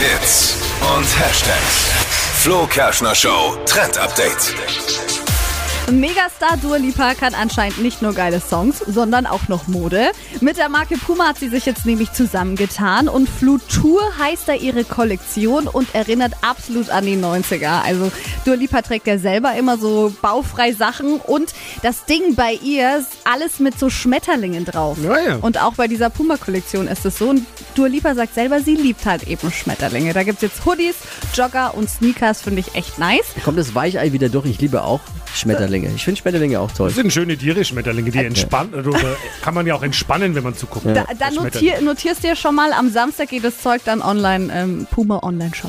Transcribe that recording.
Hits und Hashtags. Flo Kerschner Show Trend Update. Megastar Dua Lipa kann anscheinend nicht nur geile Songs, sondern auch noch Mode. Mit der Marke Puma hat sie sich jetzt nämlich zusammengetan und Flutur heißt da ihre Kollektion und erinnert absolut an die 90er. Also Dua Lipa trägt ja selber immer so baufrei Sachen und das Ding bei ihr ist alles mit so Schmetterlingen drauf. Ja, ja. Und auch bei dieser Puma-Kollektion ist es so. Und Dua Lipa sagt selber, sie liebt halt eben Schmetterlinge. Da gibt's jetzt Hoodies, Jogger und Sneakers, finde ich echt nice. Kommt das Weichei wieder durch? Ich liebe auch Schmetterlinge. Ich finde Schmetterlinge auch toll. Das sind schöne Tiere, Schmetterlinge, die entspannen. Oder kann man ja auch entspannen, wenn man zuguckt. Da, dann Schmetterlinge. notier, notierst dir schon mal, am Samstag geht das Zeug dann online, ähm, Puma Online Shop.